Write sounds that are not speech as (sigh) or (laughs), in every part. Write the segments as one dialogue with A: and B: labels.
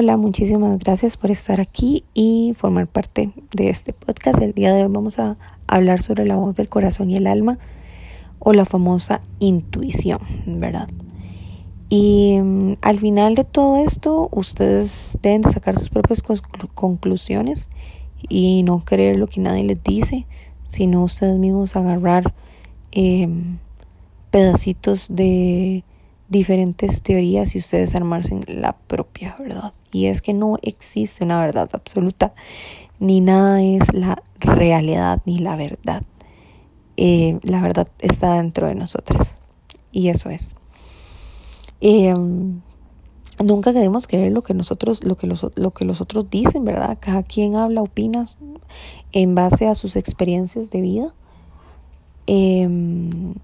A: Hola, muchísimas gracias por estar aquí y formar parte de este podcast. El día de hoy vamos a hablar sobre la voz del corazón y el alma o la famosa intuición, ¿verdad? Y mm, al final de todo esto, ustedes deben de sacar sus propias conclusiones y no creer lo que nadie les dice, sino ustedes mismos agarrar em, pedacitos de diferentes teorías y ustedes armarse la propia verdad. Y es que no existe una verdad absoluta, ni nada es la realidad ni la verdad. Eh, la verdad está dentro de nosotras. Y eso es. Em, nunca queremos creer lo que nosotros, lo que los, lo que los otros dicen, ¿verdad? Cada quien habla, opina en base a sus experiencias de vida. Em,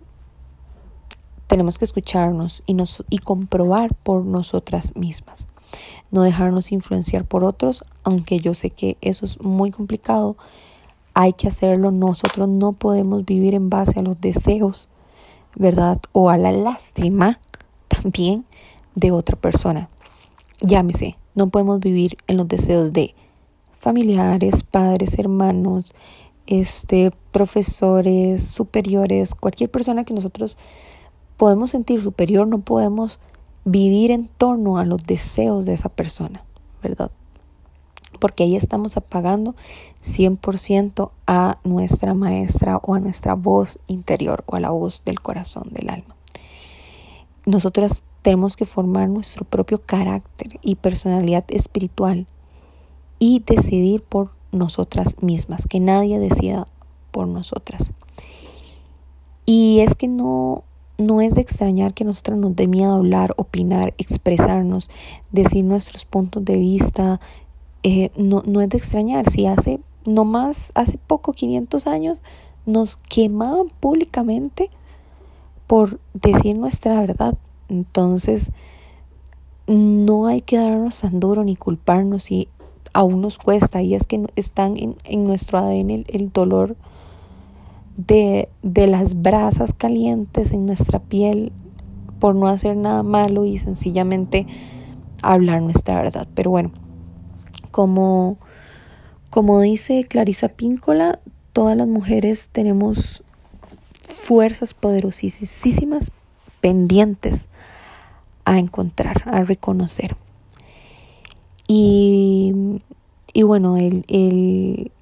A: tenemos que escucharnos y, nos, y comprobar por nosotras mismas. No dejarnos influenciar por otros, aunque yo sé que eso es muy complicado. Hay que hacerlo. Nosotros no podemos vivir en base a los deseos, ¿verdad? O a la lástima también de otra persona. Llámese, no podemos vivir en los deseos de familiares, padres, hermanos, este, profesores, superiores, cualquier persona que nosotros podemos sentir superior, no podemos vivir en torno a los deseos de esa persona, ¿verdad? Porque ahí estamos apagando 100% a nuestra maestra o a nuestra voz interior o a la voz del corazón, del alma. Nosotras tenemos que formar nuestro propio carácter y personalidad espiritual y decidir por nosotras mismas, que nadie decida por nosotras. Y es que no no es de extrañar que nosotros nos dé miedo hablar, opinar, expresarnos, decir nuestros puntos de vista. Eh, no, no es de extrañar. Si hace, no más, hace poco, 500 años, nos quemaban públicamente por decir nuestra verdad. Entonces, no hay que darnos tan duro ni culparnos si aún nos cuesta. Y es que están en, en nuestro ADN el, el dolor de, de las brasas calientes en nuestra piel por no hacer nada malo y sencillamente hablar nuestra verdad. Pero bueno, como, como dice Clarisa Píncola, todas las mujeres tenemos fuerzas poderosísimas pendientes a encontrar, a reconocer. Y, y bueno, el, el,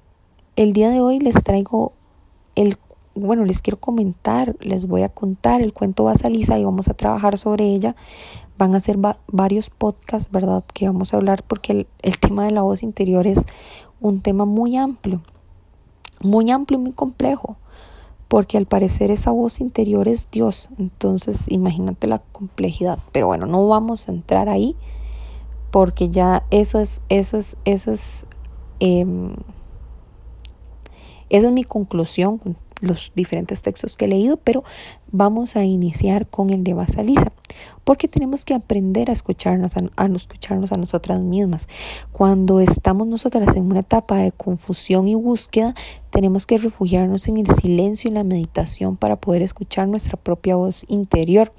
A: el día de hoy les traigo el bueno, les quiero comentar, les voy a contar el cuento Basalisa y vamos a trabajar sobre ella. Van a ser varios podcasts, ¿verdad? Que vamos a hablar porque el, el, tema de la voz interior es un tema muy amplio, muy amplio y muy complejo, porque al parecer esa voz interior es Dios. Entonces, imagínate la complejidad. Pero bueno, no vamos a entrar ahí porque ya eso es, eso es, eso es, eh, esa es mi conclusión los diferentes textos que he leído, pero vamos a iniciar con el de Basalisa, porque tenemos que aprender a escucharnos a, escucharnos a nosotras mismas. Cuando estamos nosotras en una etapa de confusión y búsqueda, tenemos que refugiarnos en el silencio y la meditación para poder escuchar nuestra propia voz interior.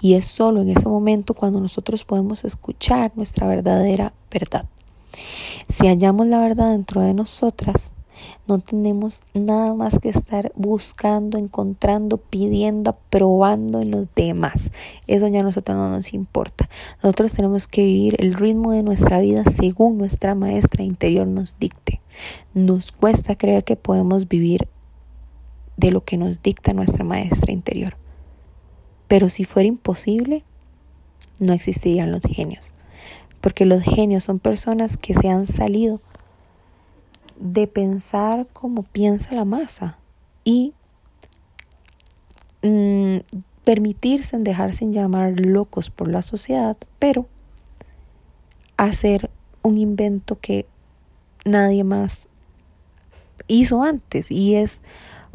A: Y es solo en ese momento cuando nosotros podemos escuchar nuestra verdadera verdad. Si hallamos la verdad dentro de nosotras, no tenemos nada más que estar buscando, encontrando, pidiendo, aprobando en los demás. Eso ya a nosotros no nos importa. Nosotros tenemos que vivir el ritmo de nuestra vida según nuestra maestra interior nos dicte. Nos cuesta creer que podemos vivir de lo que nos dicta nuestra maestra interior. Pero si fuera imposible, no existirían los genios. Porque los genios son personas que se han salido de pensar como piensa la masa y mm, permitirse en dejarse llamar locos por la sociedad, pero hacer un invento que nadie más hizo antes y es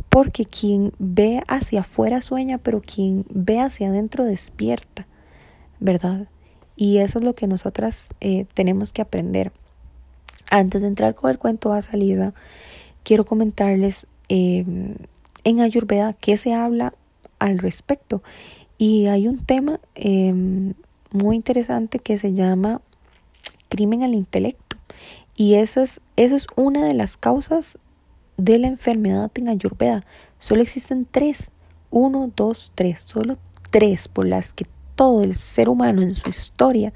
A: porque quien ve hacia afuera sueña, pero quien ve hacia adentro despierta, ¿verdad? Y eso es lo que nosotras eh, tenemos que aprender. Antes de entrar con el cuento a salida, quiero comentarles em, en Ayurveda qué se habla al respecto. Y hay un tema em, muy interesante que se llama crimen al intelecto. Y esa es, esa es una de las causas de la enfermedad en Ayurveda. Solo existen tres. Uno, dos, tres. Solo tres por las que todo el ser humano en su historia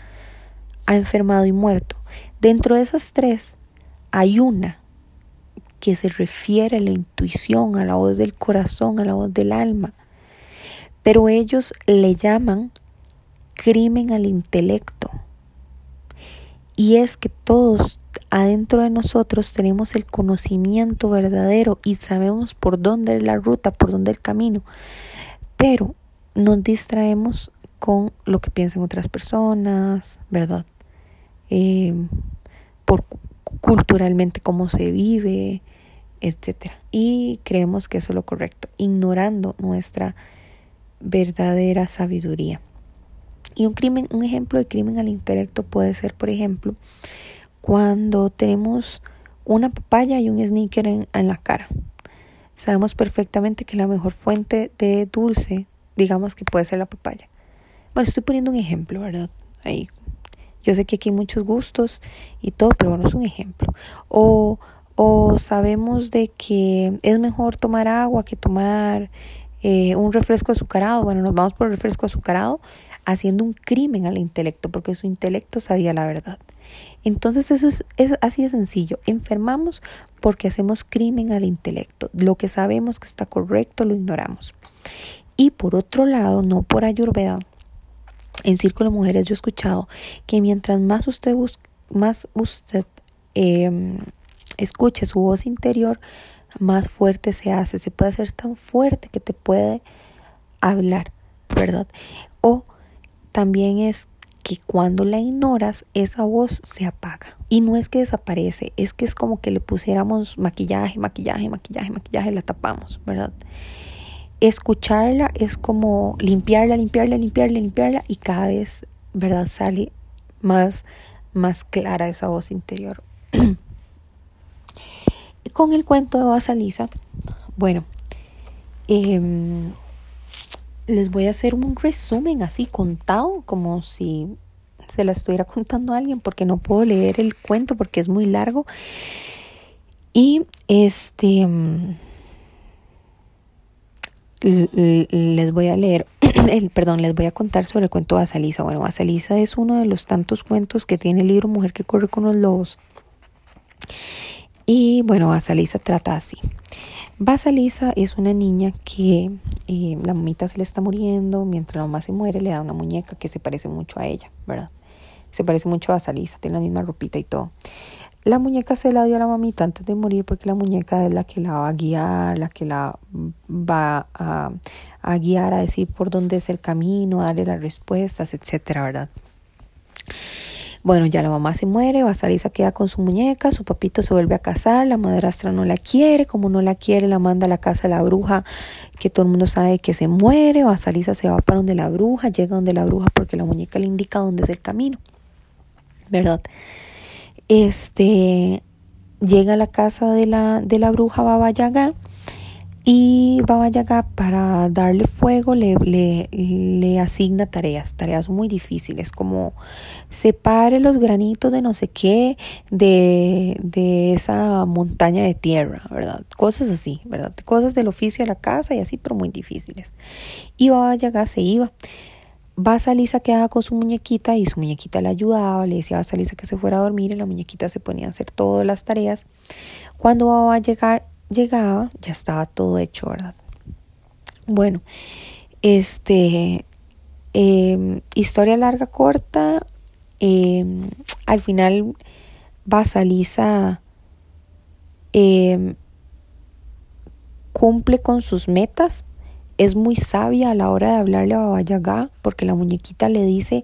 A: ha enfermado y muerto. Dentro de esas tres hay una que se refiere a la intuición, a la voz del corazón, a la voz del alma. Pero ellos le llaman crimen al intelecto. Y es que todos adentro de nosotros tenemos el conocimiento verdadero y sabemos por dónde es la ruta, por dónde el camino. Pero nos distraemos con lo que piensan otras personas, ¿verdad? Eh, por culturalmente cómo se vive, etc. Y creemos que eso es lo correcto, ignorando nuestra verdadera sabiduría. Y un crimen, un ejemplo de crimen al intelecto puede ser, por ejemplo, cuando tenemos una papaya y un sneaker en, en la cara. Sabemos perfectamente que la mejor fuente de dulce, digamos que puede ser la papaya. Bueno, estoy poniendo un ejemplo, ¿verdad? Ahí. Yo sé que aquí hay muchos gustos y todo, pero bueno, es un ejemplo. O, o sabemos de que es mejor tomar agua que tomar eh, un refresco azucarado. Bueno, nos vamos por el refresco azucarado haciendo un crimen al intelecto, porque su intelecto sabía la verdad. Entonces eso es, así de sencillo. Enfermamos porque hacemos crimen al intelecto. Lo que sabemos que está correcto lo ignoramos. Y por otro lado, no por ayurveda, en Círculo Mujeres yo he escuchado que mientras más usted, más usted em, escuche su voz interior, más fuerte se hace. Se puede hacer tan fuerte que te puede hablar, ¿verdad? O también es que cuando la ignoras, esa voz se apaga. Y no es que desaparece, es que es como que le pusiéramos maquillaje, maquillaje, maquillaje, maquillaje, la tapamos, ¿verdad? Escucharla es como limpiarla, limpiarla, limpiarla, limpiarla y cada vez, ¿verdad? Sale más, más clara esa voz interior. (clears throat) Con el cuento de Basalisa, bueno, eh, les voy a hacer un resumen así contado, como si se la estuviera (laughs) contando a alguien, porque no puedo leer el cuento porque es muy largo. Y este mm, les voy a leer, (clears throat) perdón, les voy a contar sobre el cuento de Basalisa. Bueno, Basalisa es uno de los tantos cuentos que tiene el libro Mujer que corre con los lobos. Y bueno, Basalisa trata así. Basalisa es una niña que eh, la mamita se le está muriendo, mientras la mamá se muere le da una muñeca que se parece mucho a ella, ¿verdad? Se parece mucho a Basalisa, tiene la misma ropita y todo. La muñeca se la dio a la mamita antes de morir porque la muñeca es la que la va a guiar, la que la va a, a guiar, a decir por dónde es el camino, a darle las respuestas, etcétera, ¿verdad? Bueno, ya la mamá se muere, Basalisa queda con su muñeca, su papito se vuelve a casar, la madrastra no la quiere, como no la quiere, la manda a la casa de la bruja, que todo el mundo sabe que se muere, Basalisa se va para donde la bruja, llega donde la bruja porque la muñeca le indica dónde es el camino, ¿verdad? Este, llega a la casa de la, de la bruja Baba Yaga, y Baba Yaga para darle fuego le, le, asigna tareas, tareas muy difíciles, como separe los granitos de no sé qué de, de esa montaña de tierra, ¿verdad? Cosas así, ¿verdad? Cosas del oficio de la casa y así, pero muy difíciles. Y Baba Yaga se iba. Basalisa quedaba con su muñequita y su muñequita le ayudaba, le decía a Basalisa que se fuera a dormir y la muñequita se ponía a hacer todas las tareas. Cuando Baba Yaga llegaba, ya estaba todo hecho, ¿verdad? Bueno, este, em, historia larga, corta, em, al final Basalisa eh, cumple con sus metas, es muy sabia a la hora de hablarle a Baba Yaga, porque la muñequita le dice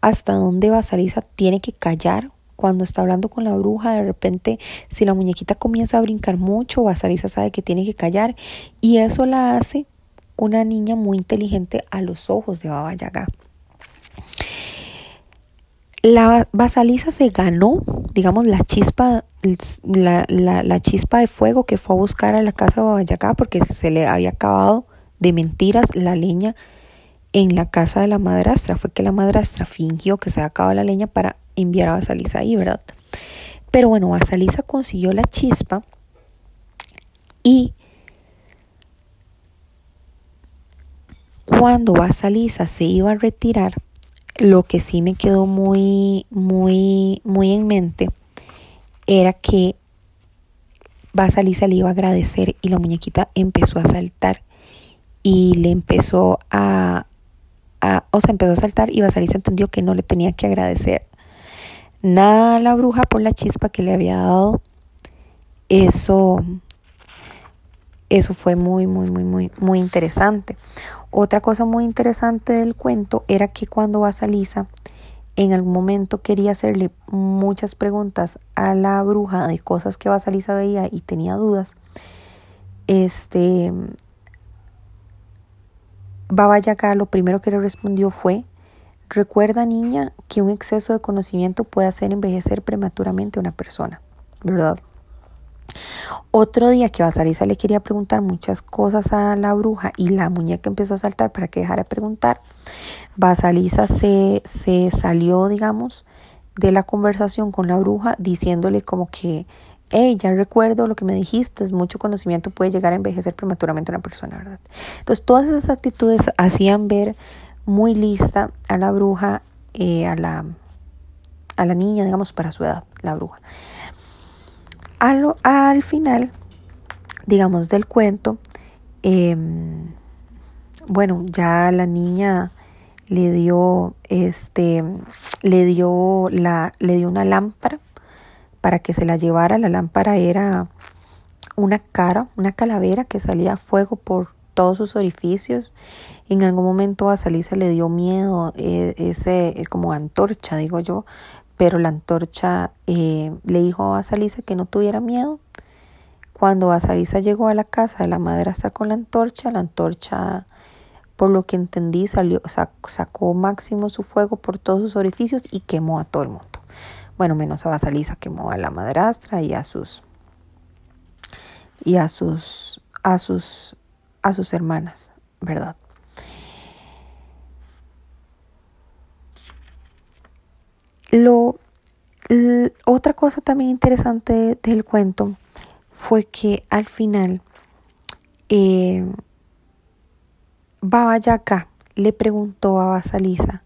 A: hasta dónde Basalisa tiene que callar cuando está hablando con la bruja, de repente, si la muñequita comienza a brincar mucho, Basalisa sabe que tiene que callar. Y eso la hace una niña muy inteligente a los ojos de Baba Yaga. La Basalisa se ganó, digamos, la chispa, la, la, chispa de fuego que fue a buscar a la casa de Baba porque se le había acabado de mentiras la leña en la casa de la madrastra. Fue que la madrastra fingió que se acabado la leña para enviar a Basalisa ahí, ¿verdad? Pero bueno, Basalisa consiguió la chispa y cuando Basalisa se iba a retirar, lo que sí me quedó muy, muy, muy en mente era que Basalisa le iba a agradecer y la muñequita empezó a saltar y le empezó a, a o sea, empezó a saltar y Basalisa entendió que no le tenía que agradecer nada a la bruja por la chispa que le había dado. Eso, eso fue muy, muy, muy, muy, muy interesante. Otra cosa muy interesante del cuento era que cuando Basalisa en algún momento quería hacerle muchas preguntas a la bruja de cosas que Basalisa veía y tenía dudas, este Baba Yaga lo primero que le respondió fue Recuerda, niña, que un exceso de conocimiento puede hacer envejecer prematuramente a una persona, ¿verdad? Otro día que Basalisa le quería preguntar muchas cosas a la bruja y la muñeca empezó a saltar para que dejara de preguntar, Basalisa se, se salió, digamos, de la conversación con la bruja diciéndole como que, hey, ya recuerdo lo que me dijiste, mucho conocimiento puede llegar a envejecer prematuramente una persona, ¿verdad? Entonces todas esas actitudes hacían ver muy lista a la bruja, eh, a, la, a la niña, digamos, para su edad, la bruja. Al, al final, digamos, del cuento, em, bueno, ya la niña le dio, este, le dio la, le dio una lámpara para que se la llevara. La lámpara era una cara, una calavera que salía fuego por todos sus orificios. En algún momento a Salisa le dio miedo eh, ese eh, como antorcha, digo yo, pero la antorcha eh, le dijo a Salisa que no tuviera miedo. Cuando Salisa llegó a la casa de la madrastra con la antorcha, la antorcha, por lo que entendí, salió, sacó máximo su fuego por todos sus orificios y quemó a todo el mundo. Bueno, menos a Basalisa quemó a la madrastra y a sus y a sus a sus a sus hermanas, ¿verdad? Lo, otra cosa también interesante del cuento fue que al final eh, Baba Yaga le preguntó a Basalisa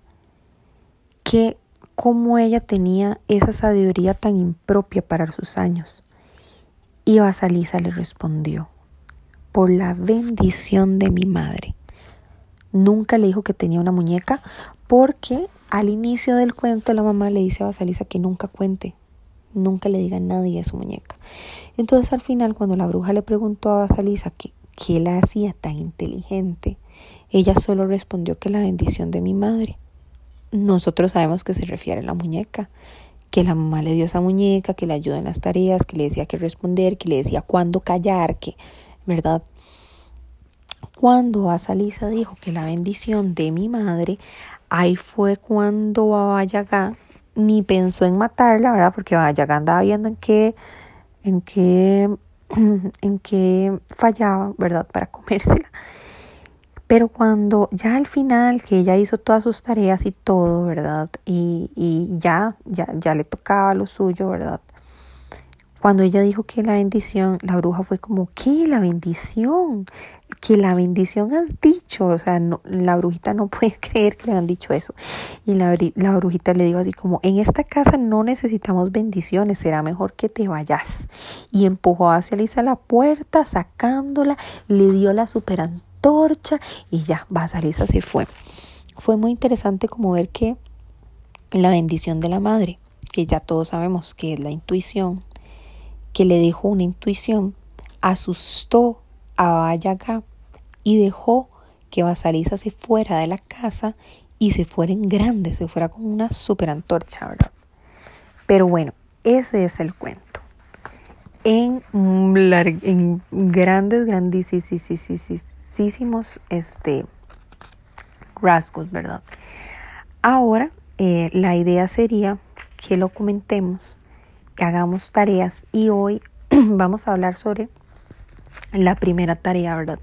A: que cómo ella tenía esa sabiduría tan impropia para sus años. Y Basalisa le respondió, por la bendición de mi madre. Nunca le dijo que tenía una muñeca porque al inicio del cuento la mamá le dice a Basalisa que nunca cuente, nunca le diga a nadie a su muñeca. Entonces al final cuando la bruja le preguntó a Basalisa que qué la hacía tan inteligente, ella solo respondió que la bendición de mi madre. Nosotros sabemos que se refiere a la muñeca, que la mamá le dio esa muñeca, que le ayuda en las tareas, que le decía que responder, que le decía cuándo callar, que ¿verdad? Cuando Asalisa dijo que la bendición de mi madre, ahí fue cuando Baba Yaga ni pensó en matarla, ¿verdad? Porque Baba Yaga andaba viendo en qué, en qué, (clears throat) en qué fallaba, ¿verdad? Para comérsela. Pero cuando ya al final, que ella hizo todas sus tareas y todo, ¿verdad? Y, y ya, ya, ya le tocaba lo suyo, ¿verdad? Cuando ella dijo que la bendición, la bruja fue como, ¿qué? La bendición. Que la bendición has dicho. O sea, la brujita no (laughs) puede creer que le han dicho eso. Y la, la brujita le dijo así como, en esta casa no necesitamos bendiciones, será mejor que te vayas. Y empujó hacia Lisa la puerta, sacándola, le dio la super antorcha y ya, Basalisa se fue. Fue muy interesante como ver que la bendición de la madre, que ya todos sabemos que es la intuición, que le dejó una intuición, asustó a Vallaga y dejó que Basalisa se fuera de la casa y se fuera en grande, se fuera con una super antorcha, ¿verdad? Pero bueno, ese es el cuento. En, en grandes, este, rasgos, ¿verdad? Ahora, eh, la idea sería que lo comentemos hagamos tareas y hoy (clears throat) vamos a hablar sobre la primera tarea, ¿verdad?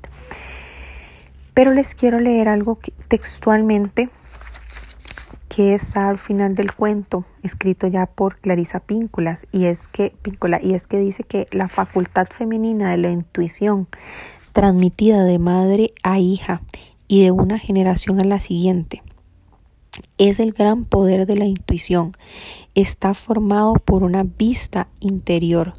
A: Pero les quiero leer algo textualmente que está al final del cuento, escrito ya por Clarisa Pínculas, y es que Píncula, y es que dice que la facultad femenina de la intuición, transmitida de madre a hija y de una generación a la siguiente, es el gran poder de la intuición. Está formado por una vista interior,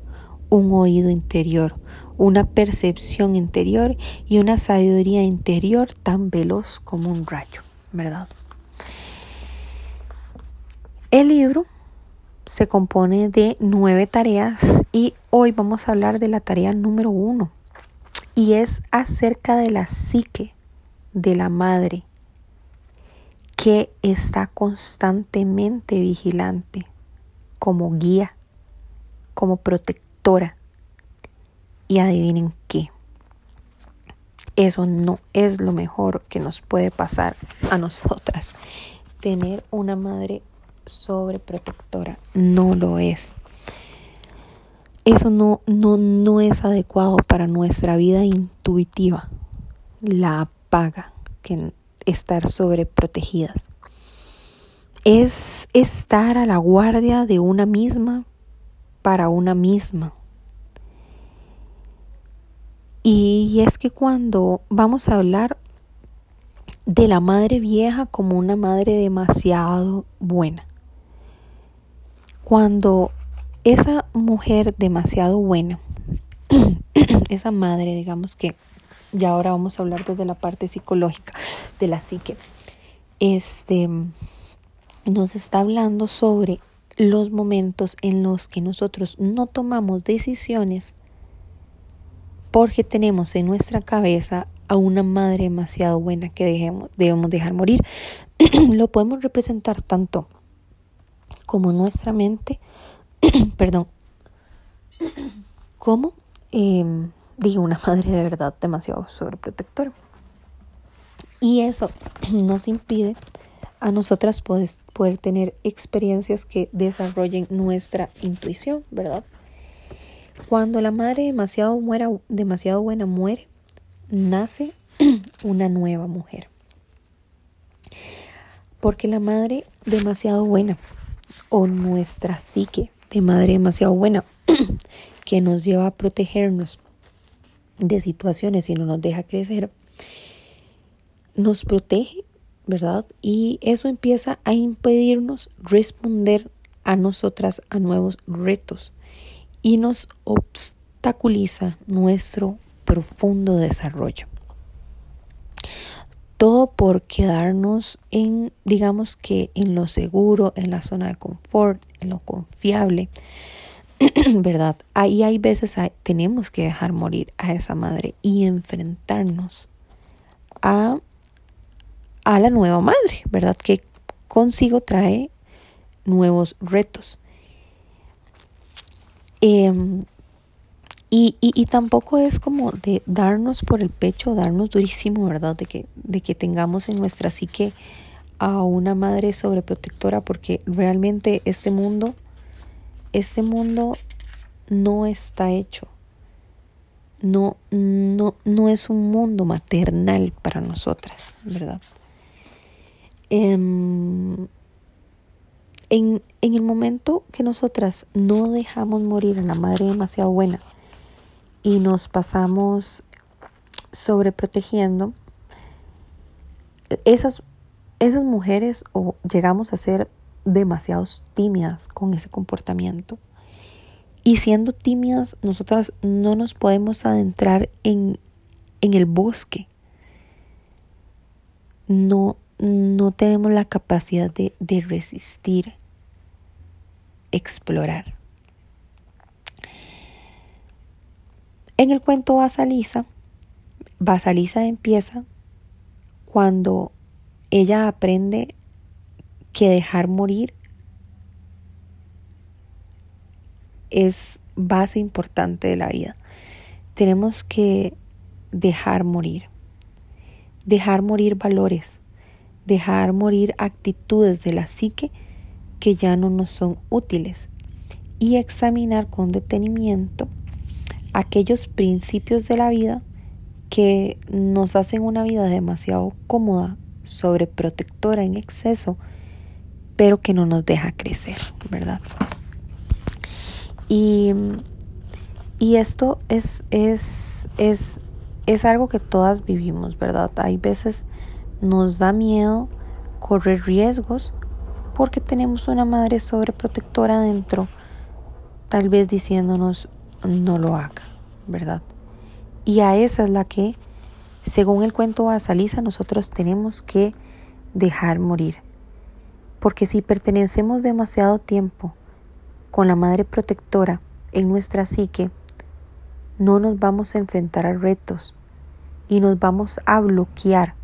A: un oído interior, una percepción interior y una sabiduría interior tan veloz como un rayo, ¿verdad? El libro se compone de nueve tareas y hoy vamos a hablar de la tarea número uno y es acerca de la psique de la madre que está constantemente vigilante como guía, como protectora. Y adivinen qué. Eso no es lo mejor que nos puede pasar a nosotras. Tener una madre sobreprotectora. No lo es. Eso no, no, no es adecuado para nuestra vida intuitiva. La apaga que estar sobreprotegidas. Es estar a la guardia de una misma para una misma. Y es que cuando vamos a hablar de la madre vieja como una madre demasiado buena, cuando esa mujer demasiado buena, (clears throat) esa madre, digamos que, ya ahora vamos a hablar desde la parte psicológica de la psique, este, nos está hablando sobre los momentos en los que nosotros no tomamos decisiones porque tenemos en nuestra cabeza a una madre demasiado buena que dejemos, debemos dejar morir. (clears throat) Lo podemos representar tanto como nuestra mente, (coughs) perdón, como, em, digo, una madre de verdad demasiado sobreprotectora. Y eso (clears throat) nos impide a nosotras poder, poder tener experiencias que desarrollen nuestra intuición, ¿verdad? Cuando la madre demasiado, muera, demasiado buena muere, nace (clears throat) una nueva mujer. Porque la madre demasiado buena o nuestra psique de madre demasiado buena (clears throat) que nos lleva a protegernos de situaciones y no nos deja crecer, nos protege, ¿verdad? Y eso empieza a impedirnos responder a nosotras a nuevos retos y nos obstaculiza nuestro profundo desarrollo todo por quedarnos en, digamos que en lo seguro, en la zona de confort, en lo confiable, (clears throat) ¿verdad? Ahí hay veces tenemos que dejar morir a esa madre y enfrentarnos a, a la nueva madre, ¿verdad? Que consigo trae nuevos retos. Eh, y, y, tampoco es como de darnos por el pecho, darnos durísimo, ¿verdad? De que, de que tengamos en nuestra psique a una madre sobreprotectora, porque realmente este mundo, este mundo no está hecho. No, no, no es un mundo maternal para nosotras, ¿verdad? Em, en, en el momento que nosotras no dejamos morir a la madre demasiado buena, y nos pasamos sobreprotegiendo, esas, esas mujeres o llegamos a ser demasiado tímidas con ese comportamiento. Y siendo tímidas, nosotras no nos podemos adentrar en, en el bosque. No, no tenemos la capacidad de, de resistir, explorar. En el cuento Basalisa, Basalisa empieza cuando ella aprende que dejar morir es base importante de la vida. Tenemos que dejar morir. Dejar morir valores. Dejar morir actitudes de la psique que ya no nos son útiles. Y examinar con detenimiento aquellos principios de la vida que nos hacen una vida demasiado cómoda, sobreprotectora en exceso, pero que no nos deja crecer, ¿verdad? Y, y esto es, es, es, es algo que todas vivimos, ¿verdad? Hay veces nos da miedo correr riesgos porque tenemos una madre sobreprotectora dentro, tal vez diciéndonos no lo haga, ¿verdad? Y a esa es la que, según el cuento de Salisa, nosotros tenemos que dejar morir. Porque si pertenecemos demasiado tiempo con la madre protectora en nuestra psique, no nos vamos a enfrentar a retos y nos vamos a bloquear,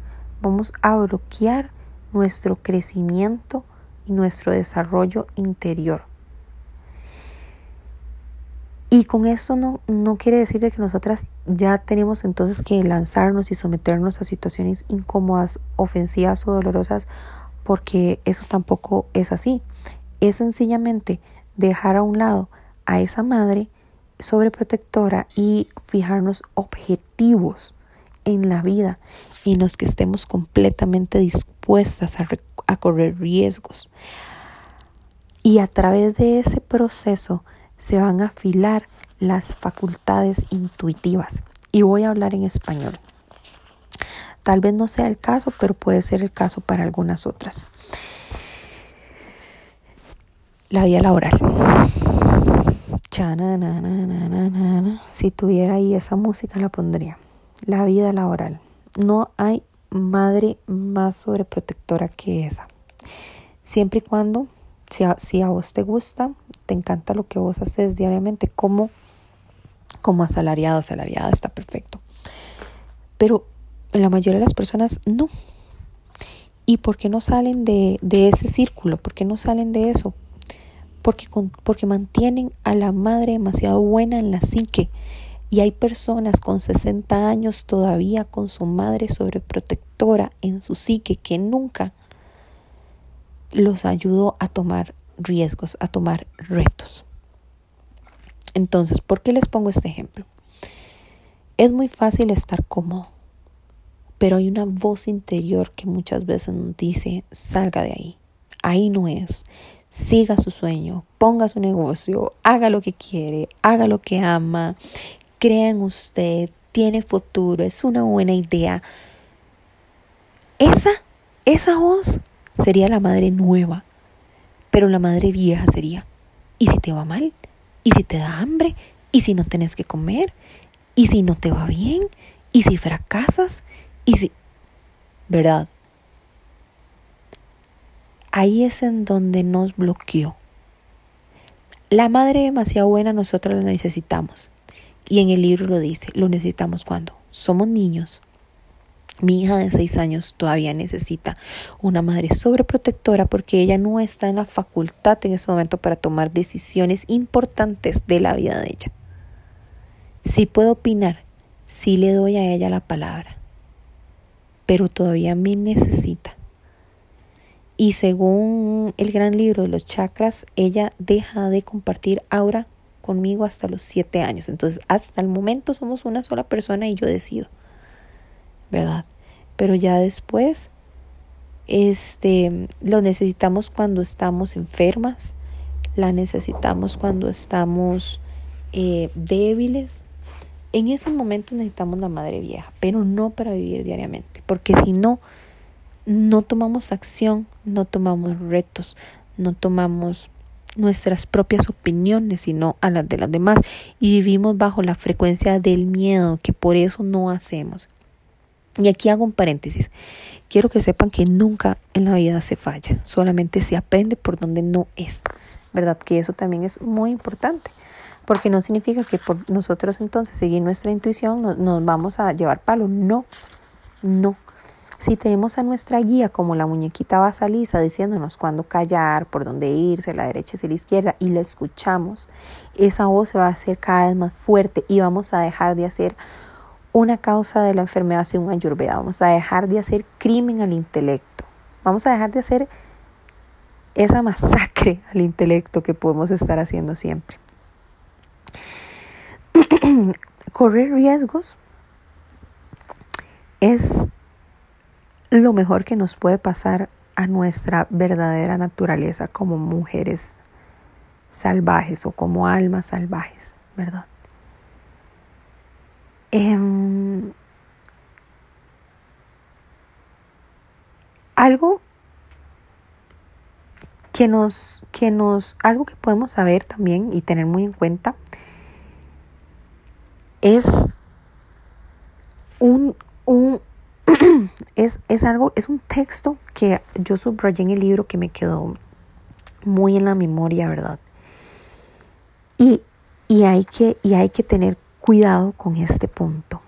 A: vamos a bloquear nuestro crecimiento y nuestro desarrollo interior. Y con eso no, no quiere decir que nosotras ya tenemos entonces que lanzarnos y someternos a situaciones incómodas, ofensivas o dolorosas, porque eso tampoco es así. Es sencillamente dejar a un lado a esa madre sobreprotectora y fijarnos objetivos en la vida en los que estemos completamente dispuestas a, a correr riesgos. Y a través de ese proceso se van a afilar las facultades intuitivas. Y voy a hablar en español. Tal vez no sea el caso, pero puede ser el caso para algunas otras. La vida laboral. Si tuviera ahí esa música la pondría. La vida laboral. No hay madre más sobreprotectora que esa. Siempre y cuando, si a, si a vos te gusta, te encanta lo que vos haces diariamente, como, como asalariado, asalariada, está perfecto. Pero la mayoría de las personas no. ¿Y por qué no salen de, de ese círculo? ¿Por qué no salen de eso? Porque, porque mantienen a la madre demasiado buena en la psique. Y hay personas con 60 años todavía con su madre sobreprotectora en su psique que nunca los ayudó a tomar riesgos, a tomar retos. Entonces, ¿por qué les pongo este ejemplo? Es muy fácil estar cómodo, pero hay una voz interior que muchas veces nos dice, salga de ahí, ahí no es, siga su sueño, ponga su negocio, haga lo que quiere, haga lo que ama, crea en usted, tiene futuro, es una buena idea. Esa, esa voz sería la madre nueva, pero la madre vieja sería, ¿y si te va mal? ¿Y si te da hambre? ¿Y si no tienes que comer? ¿Y si no te va bien? ¿Y si fracasas? ¿Y si... ¿Verdad? Ahí es en donde nos bloqueó. La madre demasiado buena nosotros la necesitamos. Y en el libro lo dice, lo necesitamos cuando somos niños, mi hija de seis años todavía necesita una madre sobreprotectora porque ella no está en la facultad en ese momento para tomar decisiones importantes de la vida de ella. Sí puedo opinar, sí le doy a ella la palabra, pero todavía me necesita. Y según el gran libro de los chakras, ella deja de compartir aura conmigo hasta los siete años. Entonces, hasta el momento somos una sola persona y yo decido. ¿Verdad? Pero ya después este lo necesitamos cuando estamos enfermas, la necesitamos cuando estamos eh, débiles. En esos momentos necesitamos la madre vieja, pero no para vivir diariamente, porque si no, no tomamos acción, no tomamos retos, no tomamos nuestras propias opiniones, sino a las de las demás, y vivimos bajo la frecuencia del miedo, que por eso no hacemos. Y aquí hago un paréntesis. Quiero que sepan que nunca en la vida se falla, solamente se aprende por donde no es. ¿Verdad? Que eso también es muy importante, porque no significa que por nosotros entonces seguir nuestra intuición nos, vamos a llevar palo. No, no. Si tenemos a nuestra guía como la muñequita basaliza diciéndonos cuándo callar, por dónde irse, la derecha y la izquierda, y la escuchamos, esa voz se va a hacer cada vez más fuerte y vamos a dejar de hacer una causa de la enfermedad según Ayurveda. Vamos a dejar de hacer crimen al intelecto. Vamos a dejar de hacer esa masacre (laughs) al intelecto que podemos estar haciendo siempre. (clears throat) Correr riesgos es lo mejor que nos puede pasar a nuestra verdadera naturaleza como mujeres salvajes o como almas salvajes, ¿verdad? Em, algo que nos, que nos, algo que podemos saber también y tener muy en cuenta es un, un (clears throat) es, es, algo, es un texto que yo subrayé en el libro que me quedó muy en la memoria, ¿verdad? Y, y, hay que, y hay que tener cuidado con este punto.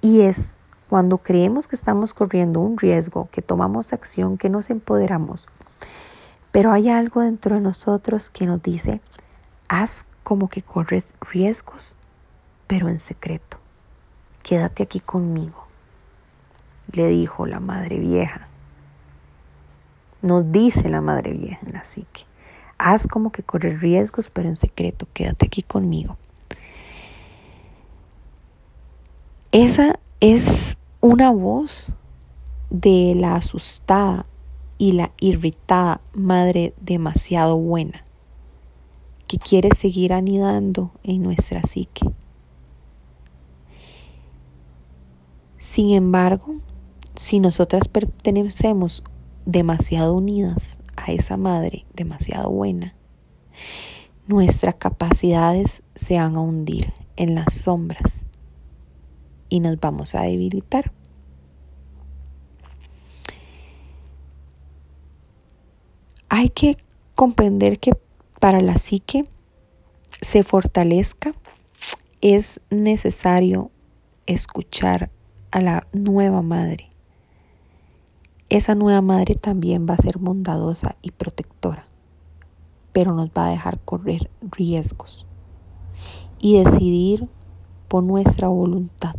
A: Y es cuando creemos que estamos corriendo un riesgo, que tomamos acción, que nos empoderamos, pero hay algo dentro de nosotros que nos dice, haz como que corres riesgos, pero en secreto. Quédate aquí conmigo, le dijo la madre vieja. Nos dice la madre vieja en la psique. Haz como que corres riesgos, pero en secreto, quédate aquí conmigo. Esa es una voz de la asustada y la irritada madre demasiado buena que quiere seguir anidando en nuestra psique. Sin embargo, si nosotras pertenecemos demasiado unidas a esa madre demasiado buena, nuestras capacidades se van a hundir en las sombras y nos vamos a debilitar. Hay que comprender que para la psique se fortalezca es necesario escuchar a la nueva madre. Esa nueva madre también va a ser bondadosa y protectora, pero nos va a dejar correr riesgos y decidir por nuestra voluntad.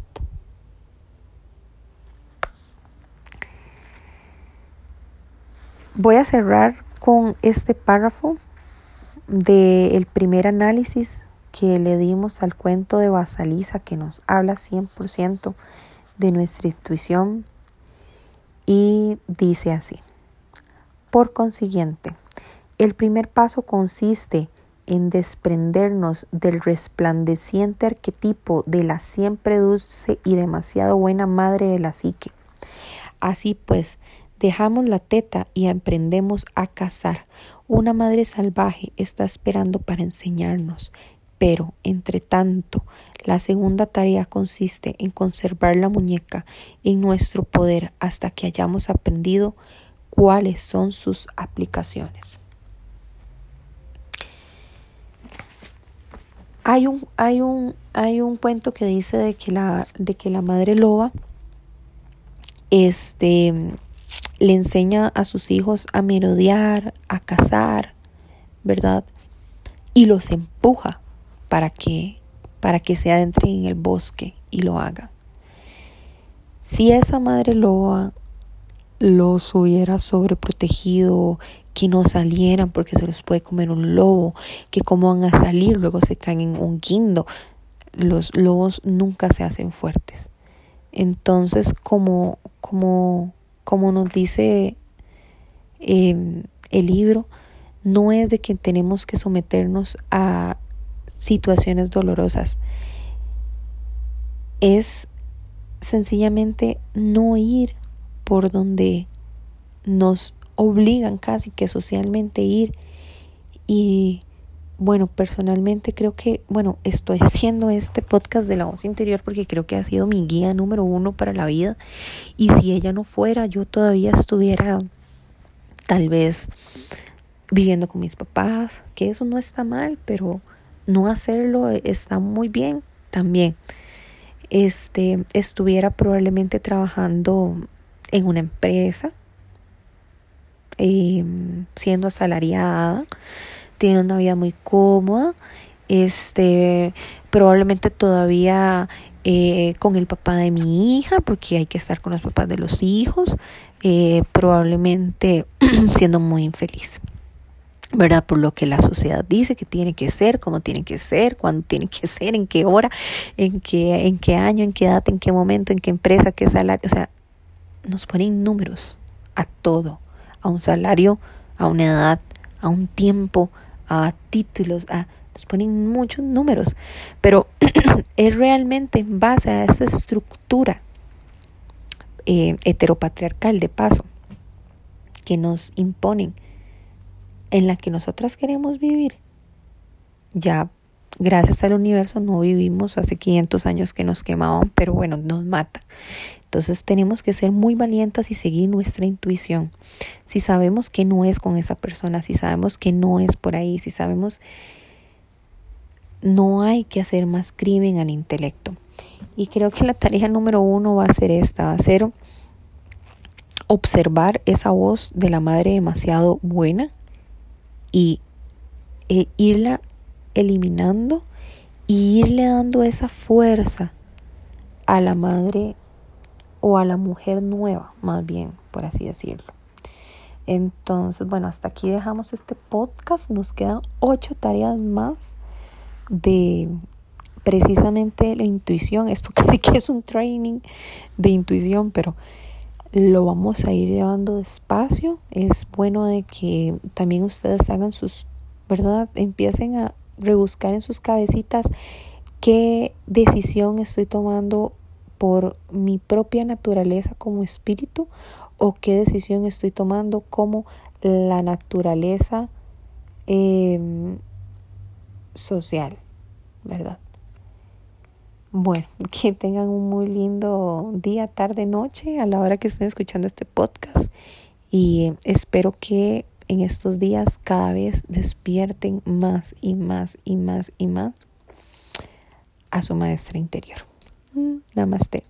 A: Voy a cerrar con este párrafo del primer análisis que le dimos al cuento de Basaliza que nos habla 100% de nuestra intuición y dice así. Por consiguiente, el primer paso consiste en desprendernos del resplandeciente arquetipo de la siempre dulce y demasiado buena madre de la psique. Así pues, Dejamos la teta y aprendemos a cazar. Una madre salvaje está esperando para enseñarnos. Pero, entre tanto, la segunda tarea consiste en conservar la muñeca en nuestro poder hasta que hayamos aprendido cuáles son sus aplicaciones. Hay un, hay un, hay un cuento que dice de que la, de que la madre loba este, le enseña a sus hijos a merodear, a cazar, ¿verdad? Y los empuja para que para que se adentren en el bosque y lo hagan. Si esa madre loba los hubiera sobreprotegido, que no salieran porque se los puede comer un lobo, que cómo van a salir, luego se caen en un guindo. Los lobos nunca se hacen fuertes. Entonces, como, como como nos dice em, el libro, no es de que tenemos que someternos a situaciones dolorosas. Es sencillamente no ir por donde nos obligan casi que socialmente ir y bueno, personalmente creo que, bueno, estoy haciendo este podcast de la voz interior porque creo que ha sido mi guía número uno para la vida. Y si ella no fuera, yo todavía estuviera tal vez viviendo con mis papás, que eso no está mal, pero no hacerlo está muy bien también. Este, estuviera probablemente trabajando en una empresa, em, siendo asalariada tiene una vida muy cómoda, este, probablemente todavía eh, con el papá de mi hija, porque hay que estar con los papás de los hijos, eh, probablemente (clears throat) siendo muy infeliz. ¿verdad? Por lo que la sociedad dice que tiene que ser, cómo tiene que ser, cuándo tiene que ser, en qué hora, en qué, en qué año, en qué edad, en qué momento, en qué empresa, qué salario. O sea, nos ponen números a todo a un salario, a una edad, a un tiempo, a títulos, a nos ponen muchos números, pero (clears throat) es realmente en base a esa estructura eh, heteropatriarcal de paso que nos imponen, en la que nosotras queremos vivir. Ya gracias al universo no vivimos hace 500 años que nos quemaban, pero bueno, nos matan. Entonces tenemos que ser muy valientes y seguir nuestra intuición. Si sabemos que no es con esa persona, si sabemos que no es por ahí, si sabemos no hay que hacer más crimen al intelecto. Y creo que la tarea número uno va a ser esta, va a ser observar esa voz de la madre demasiado buena y e irla eliminando y irle dando esa fuerza a la madre o a la mujer nueva, más bien, por así decirlo. Entonces, bueno, hasta aquí dejamos este podcast. Nos quedan ocho tareas más de precisamente la intuición. Esto (laughs) casi que es un training de intuición, pero lo vamos a ir llevando despacio. Es bueno de que también ustedes hagan sus, ¿verdad? Empiecen a rebuscar en sus cabecitas qué decisión estoy tomando por mi propia naturaleza como espíritu o qué decisión estoy tomando como la naturaleza em, social, ¿verdad? Bueno, (laughs) que tengan un muy lindo día, tarde, noche a la hora que estén escuchando este podcast y espero que en estos días cada vez despierten más y más y más y más a su maestra interior. Namaste.